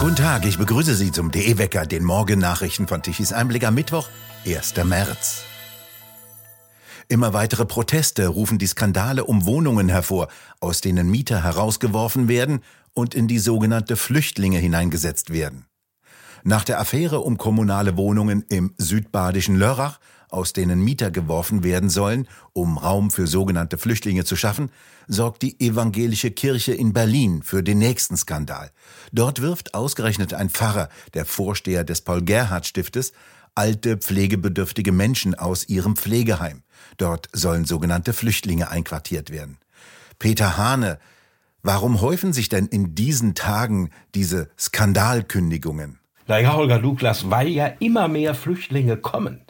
Guten Tag, ich begrüße Sie zum DE Wecker, den Morgennachrichten von Tichys Einblick am Mittwoch, 1. März. Immer weitere Proteste rufen die Skandale um Wohnungen hervor, aus denen Mieter herausgeworfen werden und in die sogenannte Flüchtlinge hineingesetzt werden. Nach der Affäre um kommunale Wohnungen im südbadischen Lörrach, aus denen Mieter geworfen werden sollen, um Raum für sogenannte Flüchtlinge zu schaffen, sorgt die evangelische Kirche in Berlin für den nächsten Skandal. Dort wirft ausgerechnet ein Pfarrer, der Vorsteher des Paul-Gerhardt-Stiftes, alte, pflegebedürftige Menschen aus ihrem Pflegeheim. Dort sollen sogenannte Flüchtlinge einquartiert werden. Peter Hane, warum häufen sich denn in diesen Tagen diese Skandalkündigungen? Naja, Holger Douglas, weil ja immer mehr Flüchtlinge kommen.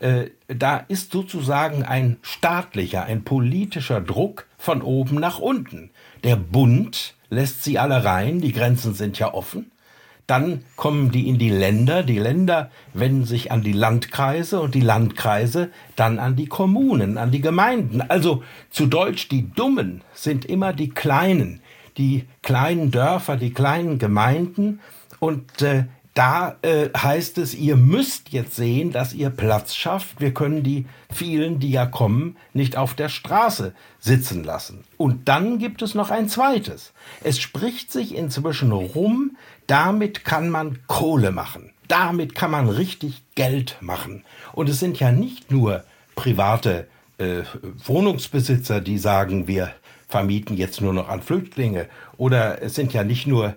Äh, da ist sozusagen ein staatlicher, ein politischer Druck von oben nach unten. Der Bund lässt sie alle rein, die Grenzen sind ja offen. Dann kommen die in die Länder, die Länder wenden sich an die Landkreise und die Landkreise dann an die Kommunen, an die Gemeinden. Also zu Deutsch, die Dummen sind immer die Kleinen, die kleinen Dörfer, die kleinen Gemeinden und äh, da äh, heißt es, ihr müsst jetzt sehen, dass ihr Platz schafft. Wir können die vielen, die ja kommen, nicht auf der Straße sitzen lassen. Und dann gibt es noch ein zweites. Es spricht sich inzwischen rum, damit kann man Kohle machen. Damit kann man richtig Geld machen. Und es sind ja nicht nur private äh, Wohnungsbesitzer, die sagen, wir vermieten jetzt nur noch an Flüchtlinge. Oder es sind ja nicht nur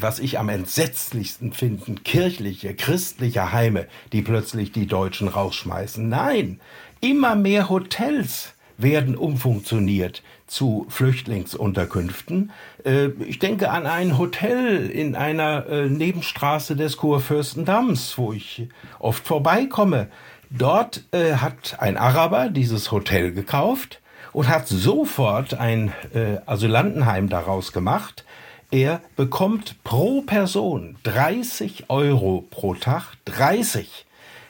was ich am entsetzlichsten finden, kirchliche, christliche Heime, die plötzlich die Deutschen rausschmeißen. Nein, immer mehr Hotels werden umfunktioniert zu Flüchtlingsunterkünften. Äh, ich denke an ein Hotel in einer Nebenstraße des Kurfürstendamms, wo ich oft vorbeikomme. Dort hat ein Araber dieses Hotel gekauft und hat sofort ein Asylantenheim daraus gemacht er bekommt pro Person 30 Euro pro Tag, 30.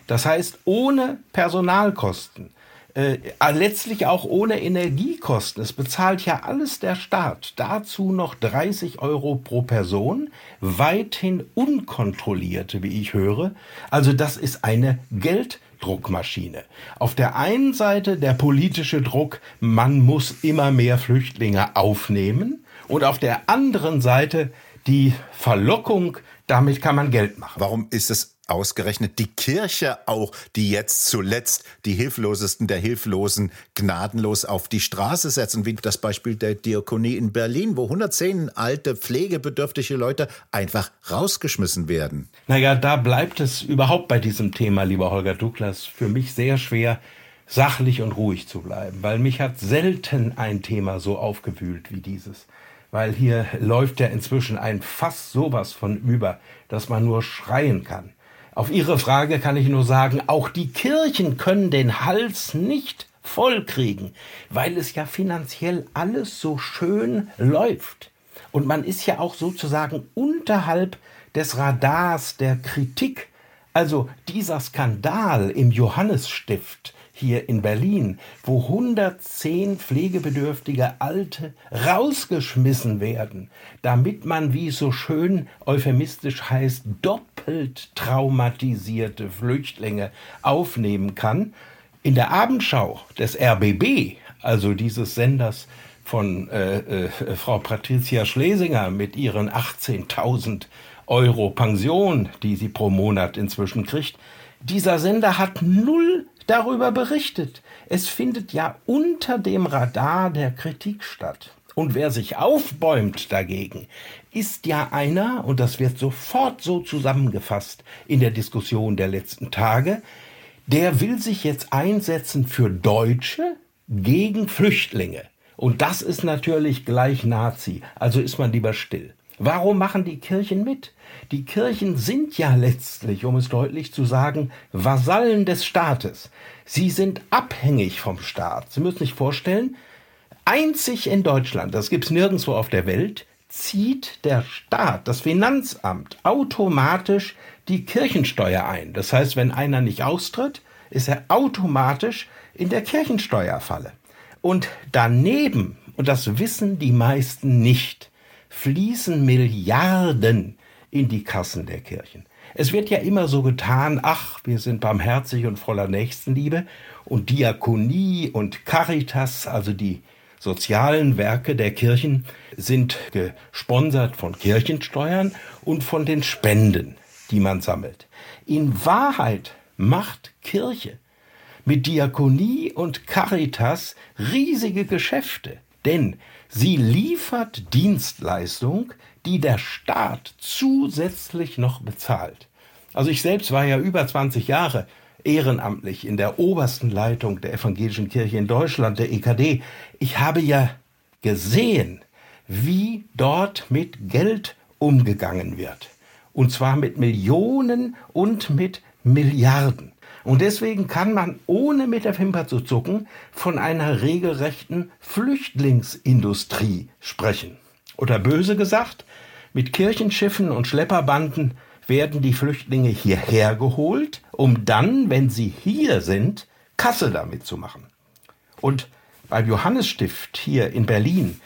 Das heißt, ohne Personalkosten, äh, letztlich auch ohne Energiekosten. Es bezahlt ja alles der Staat. Dazu noch 30 Euro pro Person, weithin unkontrollierte, wie ich höre. Also das ist eine Gelddruckmaschine. Auf der einen Seite der politische Druck, man muss immer mehr Flüchtlinge aufnehmen und auf der anderen Seite die Verlockung, damit kann man Geld machen. Warum ist es ausgerechnet die Kirche auch, die jetzt zuletzt die Hilflosesten der Hilflosen gnadenlos auf die Straße setzen, wie das Beispiel der Diakonie in Berlin, wo 110 alte, pflegebedürftige Leute einfach rausgeschmissen werden? Naja, da bleibt es überhaupt bei diesem Thema, lieber Holger Douglas, für mich sehr schwer, sachlich und ruhig zu bleiben, weil mich hat selten ein Thema so aufgewühlt wie dieses weil hier läuft ja inzwischen ein Fass sowas von über, dass man nur schreien kann. Auf Ihre Frage kann ich nur sagen, auch die Kirchen können den Hals nicht vollkriegen, weil es ja finanziell alles so schön läuft. Und man ist ja auch sozusagen unterhalb des Radars der Kritik. Also dieser Skandal im Johannesstift, hier in Berlin, wo 110 pflegebedürftige Alte rausgeschmissen werden, damit man, wie es so schön euphemistisch heißt, doppelt traumatisierte Flüchtlinge aufnehmen kann. In der Abendschau des RBB, also dieses Senders von äh, äh, Frau Patricia Schlesinger mit ihren 18.000 Euro Pension, die sie pro Monat inzwischen kriegt, dieser Sender hat null darüber berichtet. Es findet ja unter dem Radar der Kritik statt. Und wer sich aufbäumt dagegen, ist ja einer, und das wird sofort so zusammengefasst in der Diskussion der letzten Tage, der will sich jetzt einsetzen für Deutsche gegen Flüchtlinge. Und das ist natürlich gleich Nazi, also ist man lieber still. Warum machen die Kirchen mit? Die Kirchen sind ja letztlich, um es deutlich zu sagen, Vasallen des Staates. Sie sind abhängig vom Staat. Sie müssen sich vorstellen, einzig in Deutschland, das gibt's nirgendwo auf der Welt, zieht der Staat, das Finanzamt, automatisch die Kirchensteuer ein. Das heißt, wenn einer nicht austritt, ist er automatisch in der Kirchensteuerfalle. Und daneben, und das wissen die meisten nicht, fließen Milliarden in die Kassen der Kirchen. Es wird ja immer so getan, ach, wir sind barmherzig und voller Nächstenliebe und Diakonie und Caritas, also die sozialen Werke der Kirchen, sind gesponsert von Kirchensteuern und von den Spenden, die man sammelt. In Wahrheit macht Kirche mit Diakonie und Caritas riesige Geschäfte, denn sie liefert Dienstleistung, die der Staat zusätzlich noch bezahlt. Also ich selbst war ja über 20 Jahre ehrenamtlich in der obersten Leitung der evangelischen Kirche in Deutschland, der EKD. Ich habe ja gesehen, wie dort mit Geld umgegangen wird. Und zwar mit Millionen und mit Milliarden. Und deswegen kann man, ohne mit der Wimper zu zucken, von einer regelrechten Flüchtlingsindustrie sprechen. Oder böse gesagt, mit Kirchenschiffen und Schlepperbanden werden die Flüchtlinge hierher geholt, um dann, wenn sie hier sind, Kasse damit zu machen. Und beim Johannesstift hier in Berlin,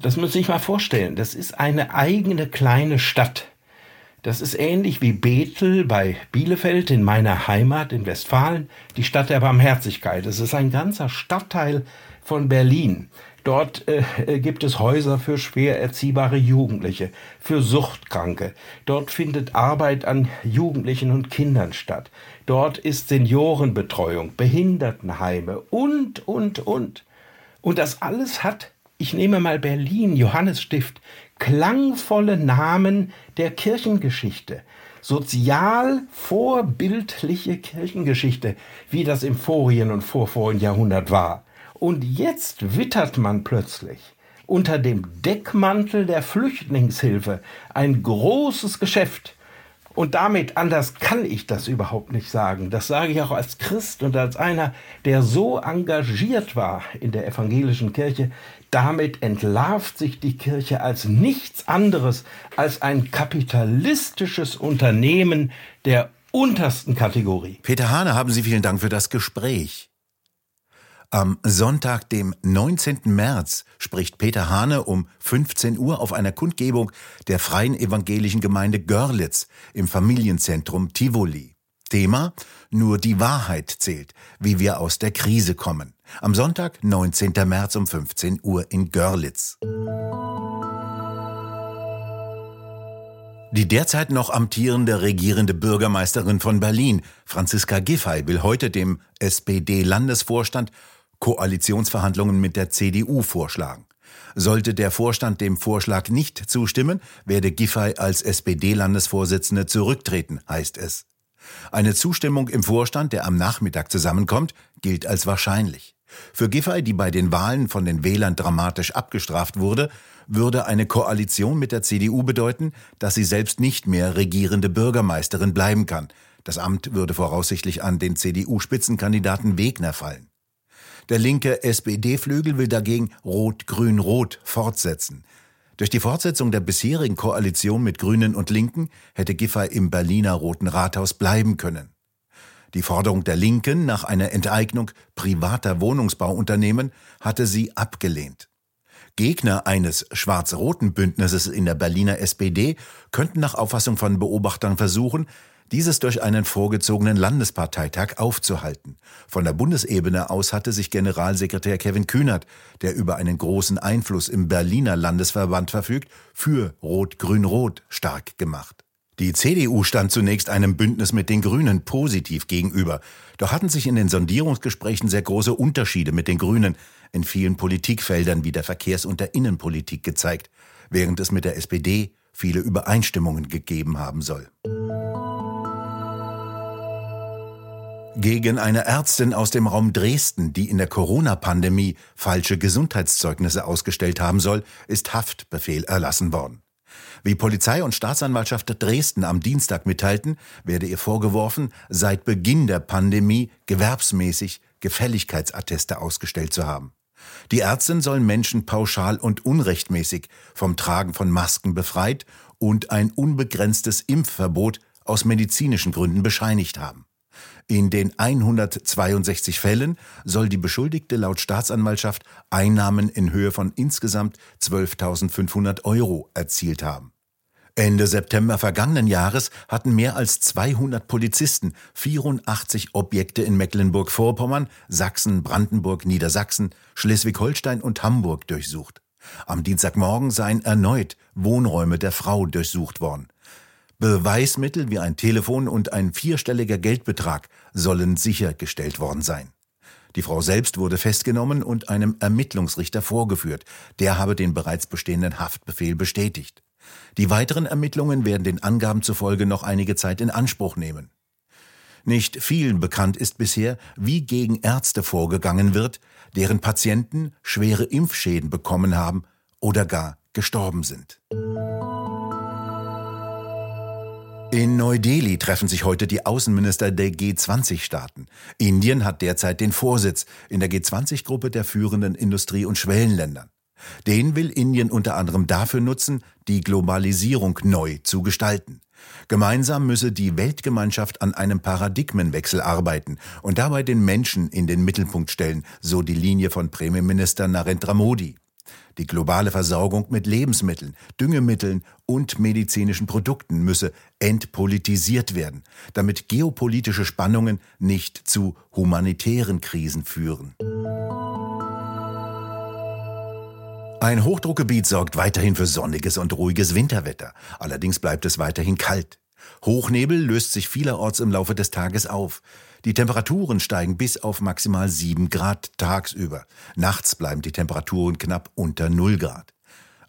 das muss ich mal vorstellen, das ist eine eigene kleine Stadt. Das ist ähnlich wie Bethel bei Bielefeld in meiner Heimat in Westfalen, die Stadt der Barmherzigkeit. Es ist ein ganzer Stadtteil von Berlin. Dort äh, äh, gibt es Häuser für schwer erziehbare Jugendliche, für Suchtkranke. Dort findet Arbeit an Jugendlichen und Kindern statt. Dort ist Seniorenbetreuung, Behindertenheime und, und, und. Und das alles hat, ich nehme mal Berlin, Johannesstift, klangvolle Namen der Kirchengeschichte, sozial vorbildliche Kirchengeschichte, wie das im vorigen und vorvorigen Jahrhundert war. Und jetzt wittert man plötzlich unter dem Deckmantel der Flüchtlingshilfe ein großes Geschäft, und damit, anders kann ich das überhaupt nicht sagen. Das sage ich auch als Christ und als einer, der so engagiert war in der evangelischen Kirche. Damit entlarvt sich die Kirche als nichts anderes als ein kapitalistisches Unternehmen der untersten Kategorie. Peter Hane, haben Sie vielen Dank für das Gespräch. Am Sonntag, dem 19. März, spricht Peter Hane um 15 Uhr auf einer Kundgebung der Freien Evangelischen Gemeinde Görlitz im Familienzentrum Tivoli. Thema Nur die Wahrheit zählt, wie wir aus der Krise kommen. Am Sonntag, 19. März um 15 Uhr in Görlitz. Die derzeit noch amtierende regierende Bürgermeisterin von Berlin, Franziska Giffey, will heute dem SPD-Landesvorstand Koalitionsverhandlungen mit der CDU vorschlagen. Sollte der Vorstand dem Vorschlag nicht zustimmen, werde Giffey als SPD-Landesvorsitzende zurücktreten, heißt es. Eine Zustimmung im Vorstand, der am Nachmittag zusammenkommt, gilt als wahrscheinlich. Für Giffey, die bei den Wahlen von den Wählern dramatisch abgestraft wurde, würde eine Koalition mit der CDU bedeuten, dass sie selbst nicht mehr regierende Bürgermeisterin bleiben kann. Das Amt würde voraussichtlich an den CDU-Spitzenkandidaten Wegner fallen. Der linke SPD-Flügel will dagegen Rot-Grün-Rot fortsetzen. Durch die Fortsetzung der bisherigen Koalition mit Grünen und Linken hätte Giffey im Berliner Roten Rathaus bleiben können. Die Forderung der Linken nach einer Enteignung privater Wohnungsbauunternehmen hatte sie abgelehnt. Gegner eines schwarz-roten Bündnisses in der Berliner SPD könnten nach Auffassung von Beobachtern versuchen, dieses durch einen vorgezogenen Landesparteitag aufzuhalten. Von der Bundesebene aus hatte sich Generalsekretär Kevin Kühnert, der über einen großen Einfluss im Berliner Landesverband verfügt, für Rot-Grün-Rot stark gemacht. Die CDU stand zunächst einem Bündnis mit den Grünen positiv gegenüber. Doch hatten sich in den Sondierungsgesprächen sehr große Unterschiede mit den Grünen in vielen Politikfeldern wie der Verkehrs- und der Innenpolitik gezeigt, während es mit der SPD viele Übereinstimmungen gegeben haben soll. Gegen eine Ärztin aus dem Raum Dresden, die in der Corona-Pandemie falsche Gesundheitszeugnisse ausgestellt haben soll, ist Haftbefehl erlassen worden. Wie Polizei und Staatsanwaltschaft Dresden am Dienstag mitteilten, werde ihr vorgeworfen, seit Beginn der Pandemie gewerbsmäßig Gefälligkeitsatteste ausgestellt zu haben. Die Ärztin sollen Menschen pauschal und unrechtmäßig vom Tragen von Masken befreit und ein unbegrenztes Impfverbot aus medizinischen Gründen bescheinigt haben. In den 162 Fällen soll die Beschuldigte laut Staatsanwaltschaft Einnahmen in Höhe von insgesamt 12.500 Euro erzielt haben. Ende September vergangenen Jahres hatten mehr als 200 Polizisten 84 Objekte in Mecklenburg-Vorpommern, Sachsen, Brandenburg, Niedersachsen, Schleswig-Holstein und Hamburg durchsucht. Am Dienstagmorgen seien erneut Wohnräume der Frau durchsucht worden. Beweismittel wie ein Telefon und ein vierstelliger Geldbetrag sollen sichergestellt worden sein. Die Frau selbst wurde festgenommen und einem Ermittlungsrichter vorgeführt. Der habe den bereits bestehenden Haftbefehl bestätigt. Die weiteren Ermittlungen werden den Angaben zufolge noch einige Zeit in Anspruch nehmen. Nicht vielen bekannt ist bisher, wie gegen Ärzte vorgegangen wird, deren Patienten schwere Impfschäden bekommen haben oder gar gestorben sind. In Neu-Delhi treffen sich heute die Außenminister der G20-Staaten. Indien hat derzeit den Vorsitz in der G20-Gruppe der führenden Industrie- und Schwellenländern. Den will Indien unter anderem dafür nutzen, die Globalisierung neu zu gestalten. Gemeinsam müsse die Weltgemeinschaft an einem Paradigmenwechsel arbeiten und dabei den Menschen in den Mittelpunkt stellen, so die Linie von Premierminister Narendra Modi. Die globale Versorgung mit Lebensmitteln, Düngemitteln und medizinischen Produkten müsse entpolitisiert werden, damit geopolitische Spannungen nicht zu humanitären Krisen führen. Ein Hochdruckgebiet sorgt weiterhin für sonniges und ruhiges Winterwetter. Allerdings bleibt es weiterhin kalt. Hochnebel löst sich vielerorts im Laufe des Tages auf. Die Temperaturen steigen bis auf maximal 7 Grad tagsüber. Nachts bleiben die Temperaturen knapp unter 0 Grad.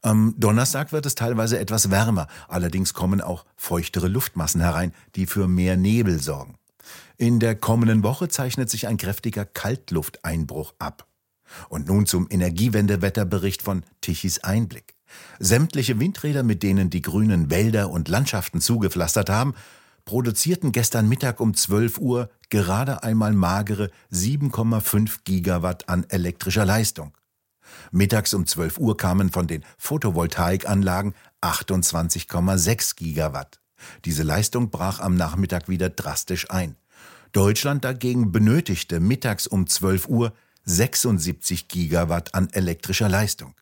Am Donnerstag wird es teilweise etwas wärmer, allerdings kommen auch feuchtere Luftmassen herein, die für mehr Nebel sorgen. In der kommenden Woche zeichnet sich ein kräftiger Kaltlufteinbruch ab. Und nun zum Energiewendewetterbericht von Tichys Einblick. Sämtliche Windräder, mit denen die grünen Wälder und Landschaften zugepflastert haben, produzierten gestern Mittag um 12 Uhr gerade einmal magere 7,5 Gigawatt an elektrischer Leistung. Mittags um 12 Uhr kamen von den Photovoltaikanlagen 28,6 Gigawatt. Diese Leistung brach am Nachmittag wieder drastisch ein. Deutschland dagegen benötigte mittags um 12 Uhr 76 Gigawatt an elektrischer Leistung.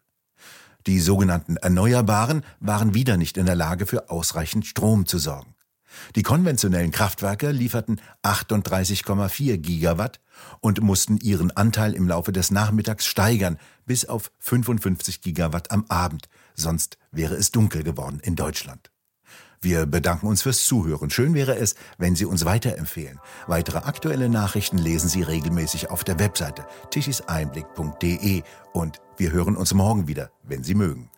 Die sogenannten Erneuerbaren waren wieder nicht in der Lage, für ausreichend Strom zu sorgen. Die konventionellen Kraftwerke lieferten 38,4 Gigawatt und mussten ihren Anteil im Laufe des Nachmittags steigern bis auf 55 Gigawatt am Abend, sonst wäre es dunkel geworden in Deutschland. Wir bedanken uns fürs Zuhören. Schön wäre es, wenn Sie uns weiterempfehlen. Weitere aktuelle Nachrichten lesen Sie regelmäßig auf der Webseite tischiseinblick.de und wir hören uns morgen wieder, wenn Sie mögen.